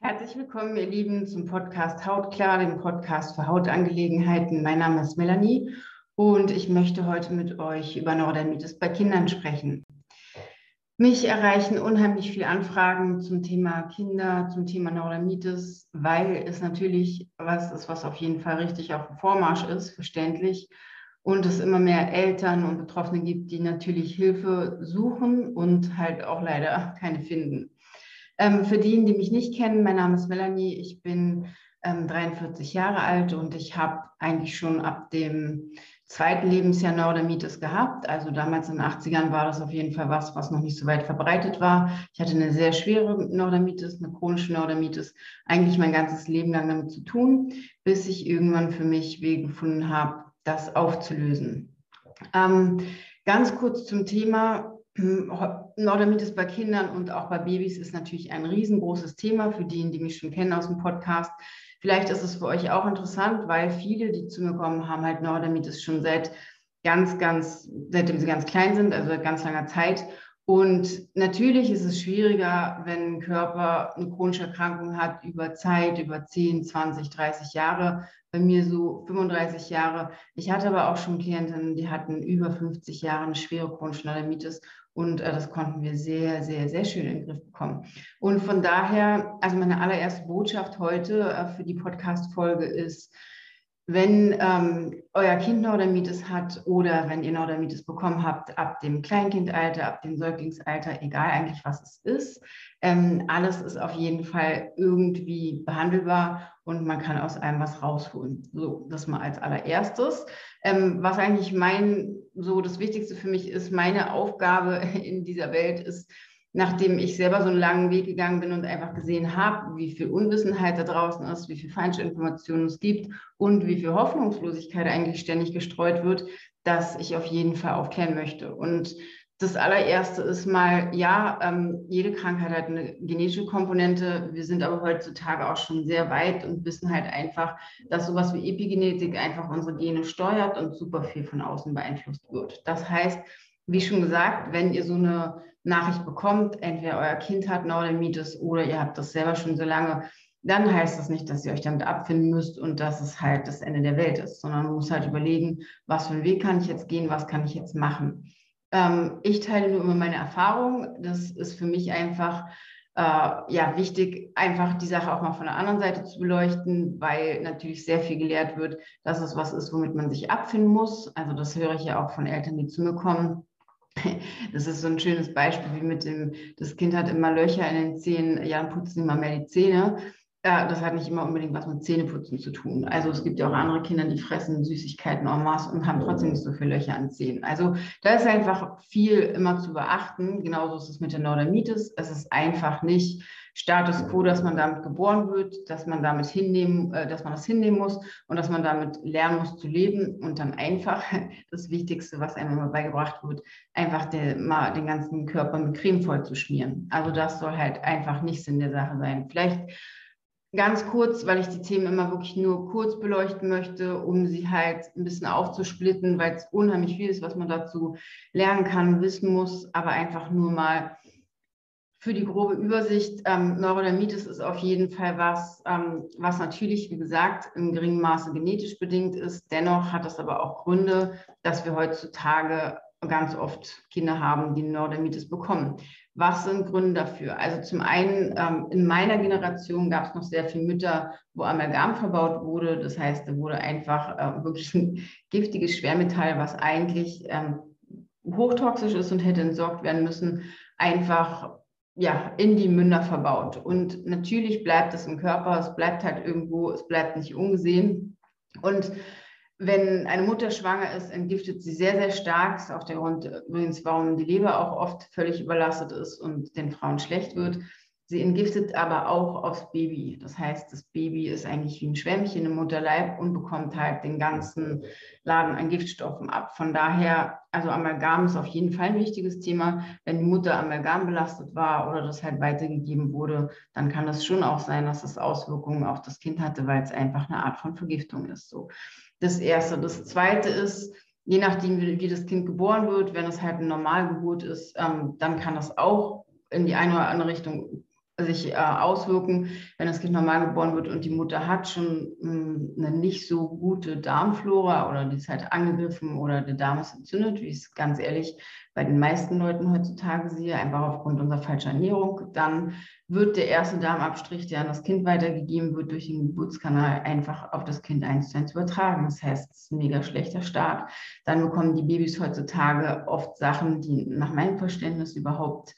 Herzlich willkommen, ihr Lieben, zum Podcast Hautklar, dem Podcast für Hautangelegenheiten. Mein Name ist Melanie und ich möchte heute mit euch über Neurodermitis bei Kindern sprechen. Mich erreichen unheimlich viele Anfragen zum Thema Kinder, zum Thema Neurodermitis, weil es natürlich was ist, was auf jeden Fall richtig auf dem Vormarsch ist, verständlich. Und es immer mehr Eltern und Betroffene gibt, die natürlich Hilfe suchen und halt auch leider keine finden. Ähm, für diejenigen, die mich nicht kennen, mein Name ist Melanie, ich bin ähm, 43 Jahre alt und ich habe eigentlich schon ab dem zweiten Lebensjahr Neurodermitis gehabt. Also damals in den 80ern war das auf jeden Fall was, was noch nicht so weit verbreitet war. Ich hatte eine sehr schwere Neurodermitis, eine chronische Neurodermitis, eigentlich mein ganzes Leben lang damit zu tun, bis ich irgendwann für mich Wege gefunden habe, das aufzulösen. Ähm, ganz kurz zum Thema. Neurodermitis bei Kindern und auch bei Babys ist natürlich ein riesengroßes Thema für diejenigen, die mich schon kennen aus dem Podcast. Vielleicht ist es für euch auch interessant, weil viele, die zu mir kommen, haben halt Neurodermitis schon seit ganz, ganz, seitdem sie ganz klein sind, also seit ganz langer Zeit. Und natürlich ist es schwieriger, wenn ein Körper eine chronische Erkrankung hat über Zeit, über 10, 20, 30 Jahre. Bei mir so 35 Jahre. Ich hatte aber auch schon Klientinnen, die hatten über 50 Jahre eine schwere chronische Neurodermitis und äh, das konnten wir sehr, sehr, sehr schön in den Griff bekommen. Und von daher, also meine allererste Botschaft heute äh, für die Podcast-Folge ist, wenn ähm, euer Kind Neurodermitis hat oder wenn ihr Neurodermitis bekommen habt, ab dem Kleinkindalter, ab dem Säuglingsalter, egal eigentlich was es ist, ähm, alles ist auf jeden Fall irgendwie behandelbar und man kann aus allem was rausholen. So, das mal als allererstes. Ähm, was eigentlich mein, so das Wichtigste für mich ist, meine Aufgabe in dieser Welt ist, nachdem ich selber so einen langen Weg gegangen bin und einfach gesehen habe, wie viel Unwissenheit da draußen ist, wie viel falsche Informationen es gibt und wie viel Hoffnungslosigkeit eigentlich ständig gestreut wird, dass ich auf jeden Fall aufklären möchte. Und das allererste ist mal, ja, ähm, jede Krankheit hat eine genetische Komponente. Wir sind aber heutzutage auch schon sehr weit und wissen halt einfach, dass sowas wie Epigenetik einfach unsere Gene steuert und super viel von außen beeinflusst wird. Das heißt, wie schon gesagt, wenn ihr so eine Nachricht bekommt, entweder euer Kind hat Neurodermitis oder ihr habt das selber schon so lange, dann heißt das nicht, dass ihr euch damit abfinden müsst und dass es halt das Ende der Welt ist, sondern man muss halt überlegen, was für einen Weg kann ich jetzt gehen, was kann ich jetzt machen. Ähm, ich teile nur immer meine Erfahrung. Das ist für mich einfach äh, ja, wichtig, einfach die Sache auch mal von der anderen Seite zu beleuchten, weil natürlich sehr viel gelehrt wird, dass es was ist, womit man sich abfinden muss. Also das höre ich ja auch von Eltern, die zu mir kommen. Das ist so ein schönes Beispiel wie mit dem, das Kind hat immer Löcher in den Zähnen, ja, putzen immer mehr die Zähne. Das hat nicht immer unbedingt was mit Zähneputzen zu tun. Also es gibt ja auch andere Kinder, die fressen Süßigkeiten en masse und haben trotzdem nicht so viele Löcher an Zähnen. Also da ist einfach viel immer zu beachten. Genauso ist es mit der Neurodermitis. Es ist einfach nicht Status quo, dass man damit geboren wird, dass man damit hinnehmen, äh, dass man das hinnehmen muss und dass man damit lernen muss zu leben und dann einfach das Wichtigste, was einem immer beigebracht wird, einfach der, mal den ganzen Körper mit Creme voll zu schmieren. Also das soll halt einfach nicht Sinn der Sache sein. Vielleicht ganz kurz, weil ich die Themen immer wirklich nur kurz beleuchten möchte, um sie halt ein bisschen aufzusplitten, weil es unheimlich viel ist, was man dazu lernen kann, wissen muss, aber einfach nur mal für die grobe Übersicht. Ähm, Neurodermitis ist auf jeden Fall was, ähm, was natürlich, wie gesagt, im geringen Maße genetisch bedingt ist. Dennoch hat es aber auch Gründe, dass wir heutzutage ganz oft Kinder haben, die Neurodermitis bekommen. Was sind Gründe dafür? Also zum einen, ähm, in meiner Generation gab es noch sehr viele Mütter, wo Amalgam verbaut wurde. Das heißt, da wurde einfach äh, wirklich ein giftiges Schwermetall, was eigentlich ähm, hochtoxisch ist und hätte entsorgt werden müssen, einfach ja, in die Münder verbaut. Und natürlich bleibt es im Körper, es bleibt halt irgendwo, es bleibt nicht ungesehen. Und wenn eine Mutter schwanger ist, entgiftet sie sehr, sehr stark. Das ist auch der Grund übrigens, warum die Leber auch oft völlig überlastet ist und den Frauen schlecht wird. Sie entgiftet aber auch aufs Baby. Das heißt, das Baby ist eigentlich wie ein Schwämmchen im Mutterleib und bekommt halt den ganzen Laden an Giftstoffen ab. Von daher, also Amalgam ist auf jeden Fall ein wichtiges Thema. Wenn die Mutter Amalgam belastet war oder das halt weitergegeben wurde, dann kann es schon auch sein, dass es Auswirkungen auf das Kind hatte, weil es einfach eine Art von Vergiftung ist. So das Erste. Das Zweite ist, je nachdem, wie, wie das Kind geboren wird, wenn es halt eine Normalgeburt ist, ähm, dann kann das auch in die eine oder andere Richtung sich äh, auswirken, wenn das Kind normal geboren wird und die Mutter hat schon hm, eine nicht so gute Darmflora oder die ist halt angegriffen oder der Darm ist entzündet, wie ich es ganz ehrlich bei den meisten Leuten heutzutage sehe, einfach aufgrund unserer falschen Ernährung, dann wird der erste Darmabstrich, der an das Kind weitergegeben wird, durch den Geburtskanal einfach auf das Kind eins zu eins übertragen. Das heißt, es ist ein mega schlechter Start. Dann bekommen die Babys heutzutage oft Sachen, die nach meinem Verständnis überhaupt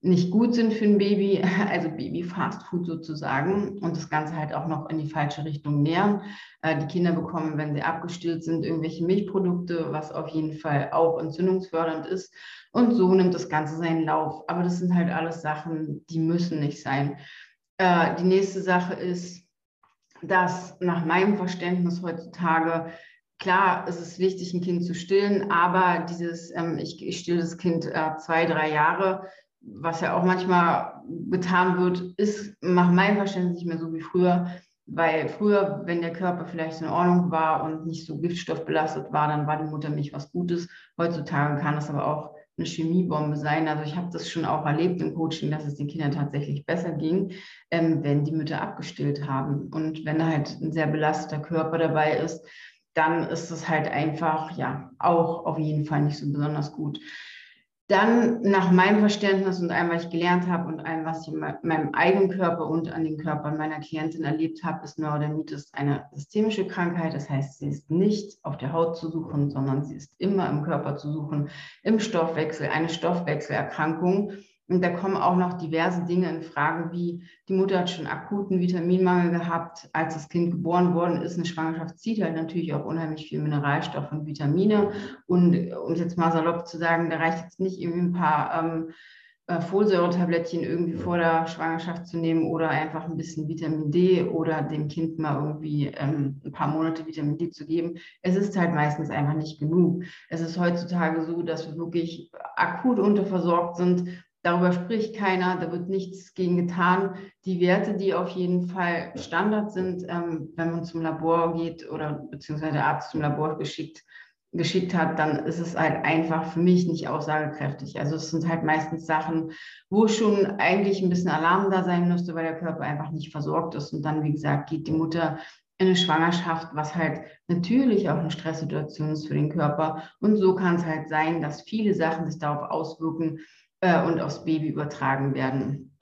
nicht gut sind für ein Baby, also Baby-Fastfood sozusagen und das Ganze halt auch noch in die falsche Richtung nähern. Äh, die Kinder bekommen, wenn sie abgestillt sind, irgendwelche Milchprodukte, was auf jeden Fall auch entzündungsfördernd ist. Und so nimmt das Ganze seinen Lauf. Aber das sind halt alles Sachen, die müssen nicht sein. Äh, die nächste Sache ist, dass nach meinem Verständnis heutzutage Klar, es ist wichtig, ein Kind zu stillen, aber dieses, ähm, ich, ich stille das Kind äh, zwei, drei Jahre, was ja auch manchmal getan wird, ist nach meinem Verständnis nicht mehr so wie früher. Weil früher, wenn der Körper vielleicht in Ordnung war und nicht so giftstoffbelastet war, dann war die Muttermilch was Gutes. Heutzutage kann das aber auch eine Chemiebombe sein. Also ich habe das schon auch erlebt im Coaching, dass es den Kindern tatsächlich besser ging, ähm, wenn die Mütter abgestillt haben. Und wenn da halt ein sehr belasteter Körper dabei ist, dann ist es halt einfach, ja, auch auf jeden Fall nicht so besonders gut. Dann nach meinem Verständnis und allem, was ich gelernt habe und allem, was ich in meinem eigenen Körper und an den Körpern meiner Klientin erlebt habe, ist Neurodermitis eine systemische Krankheit. Das heißt, sie ist nicht auf der Haut zu suchen, sondern sie ist immer im Körper zu suchen, im Stoffwechsel, eine Stoffwechselerkrankung. Und da kommen auch noch diverse Dinge in Frage, wie die Mutter hat schon akuten Vitaminmangel gehabt, als das Kind geboren worden ist. Eine Schwangerschaft zieht halt natürlich auch unheimlich viel Mineralstoff und Vitamine. Und um es jetzt mal salopp zu sagen, da reicht jetzt nicht irgendwie ein paar ähm, äh, Folsäure-Tablettchen irgendwie vor der Schwangerschaft zu nehmen oder einfach ein bisschen Vitamin D oder dem Kind mal irgendwie ähm, ein paar Monate Vitamin D zu geben. Es ist halt meistens einfach nicht genug. Es ist heutzutage so, dass wir wirklich akut unterversorgt sind Darüber spricht keiner, da wird nichts gegen getan. Die Werte, die auf jeden Fall Standard sind, ähm, wenn man zum Labor geht oder beziehungsweise der Arzt zum Labor geschickt, geschickt hat, dann ist es halt einfach für mich nicht aussagekräftig. Also es sind halt meistens Sachen, wo schon eigentlich ein bisschen Alarm da sein müsste, weil der Körper einfach nicht versorgt ist. Und dann, wie gesagt, geht die Mutter in eine Schwangerschaft, was halt natürlich auch eine Stresssituation ist für den Körper. Und so kann es halt sein, dass viele Sachen sich darauf auswirken, äh, und aufs Baby übertragen werden.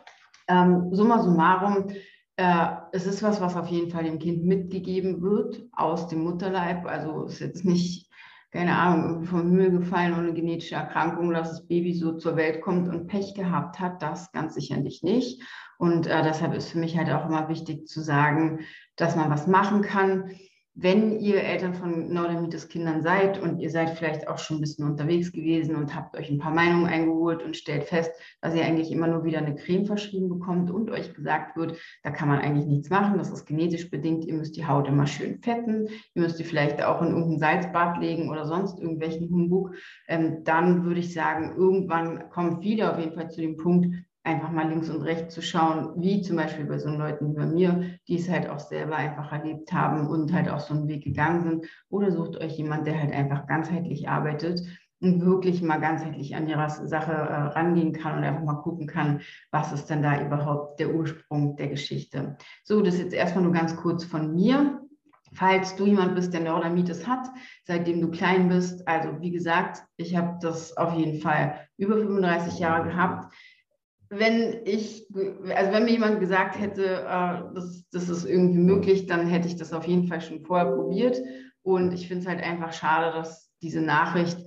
Ähm, summa summarum, äh, es ist was, was auf jeden Fall dem Kind mitgegeben wird aus dem Mutterleib. Also ist jetzt nicht, keine Ahnung, vom Himmel gefallen ohne genetische Erkrankung, dass das Baby so zur Welt kommt und Pech gehabt hat. Das ganz sicherlich nicht. Und äh, deshalb ist für mich halt auch immer wichtig zu sagen, dass man was machen kann wenn ihr Eltern von Neurodermitis-Kindern seid und ihr seid vielleicht auch schon ein bisschen unterwegs gewesen und habt euch ein paar Meinungen eingeholt und stellt fest, dass ihr eigentlich immer nur wieder eine Creme verschrieben bekommt und euch gesagt wird, da kann man eigentlich nichts machen, das ist genetisch bedingt, ihr müsst die Haut immer schön fetten, ihr müsst die vielleicht auch in irgendein Salzbad legen oder sonst irgendwelchen Humbug, ähm, dann würde ich sagen, irgendwann kommt wieder auf jeden Fall zu dem Punkt, einfach mal links und rechts zu schauen, wie zum Beispiel bei so Leuten wie bei mir, die es halt auch selber einfach erlebt haben und halt auch so einen Weg gegangen sind. Oder sucht euch jemand, der halt einfach ganzheitlich arbeitet und wirklich mal ganzheitlich an ihrer Sache äh, rangehen kann und einfach mal gucken kann, was ist denn da überhaupt der Ursprung der Geschichte. So, das ist jetzt erstmal nur ganz kurz von mir. Falls du jemand bist, der Neurodermitis hat, seitdem du klein bist, also wie gesagt, ich habe das auf jeden Fall über 35 Jahre gehabt wenn ich, also wenn mir jemand gesagt hätte, äh, das, das ist irgendwie möglich, dann hätte ich das auf jeden Fall schon vorher probiert. Und ich finde es halt einfach schade, dass diese Nachricht,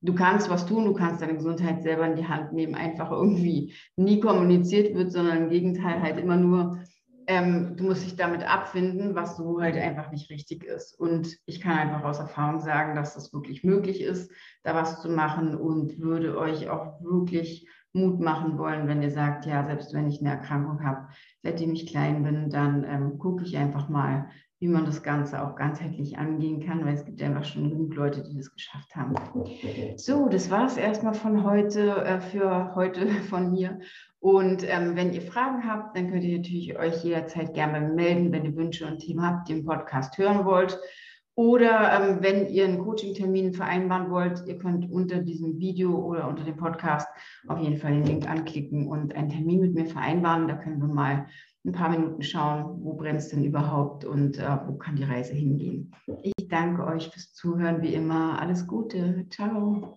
du kannst was tun, du kannst deine Gesundheit selber in die Hand nehmen, einfach irgendwie nie kommuniziert wird, sondern im Gegenteil halt immer nur, ähm, du musst dich damit abfinden, was so halt einfach nicht richtig ist. Und ich kann einfach aus Erfahrung sagen, dass das wirklich möglich ist, da was zu machen und würde euch auch wirklich Mut machen wollen, wenn ihr sagt, ja, selbst wenn ich eine Erkrankung habe, seitdem ich klein bin, dann ähm, gucke ich einfach mal, wie man das Ganze auch ganzheitlich angehen kann, weil es gibt einfach schon genug Leute, die das geschafft haben. So, das war es erstmal von heute, äh, für heute von mir. Und ähm, wenn ihr Fragen habt, dann könnt ihr natürlich euch jederzeit gerne melden, wenn ihr Wünsche und Themen habt, die im Podcast hören wollt. Oder ähm, wenn ihr einen Coaching-Termin vereinbaren wollt, ihr könnt unter diesem Video oder unter dem Podcast auf jeden Fall den Link anklicken und einen Termin mit mir vereinbaren. Da können wir mal ein paar Minuten schauen, wo brennt es denn überhaupt und äh, wo kann die Reise hingehen. Ich danke euch fürs Zuhören, wie immer. Alles Gute. Ciao.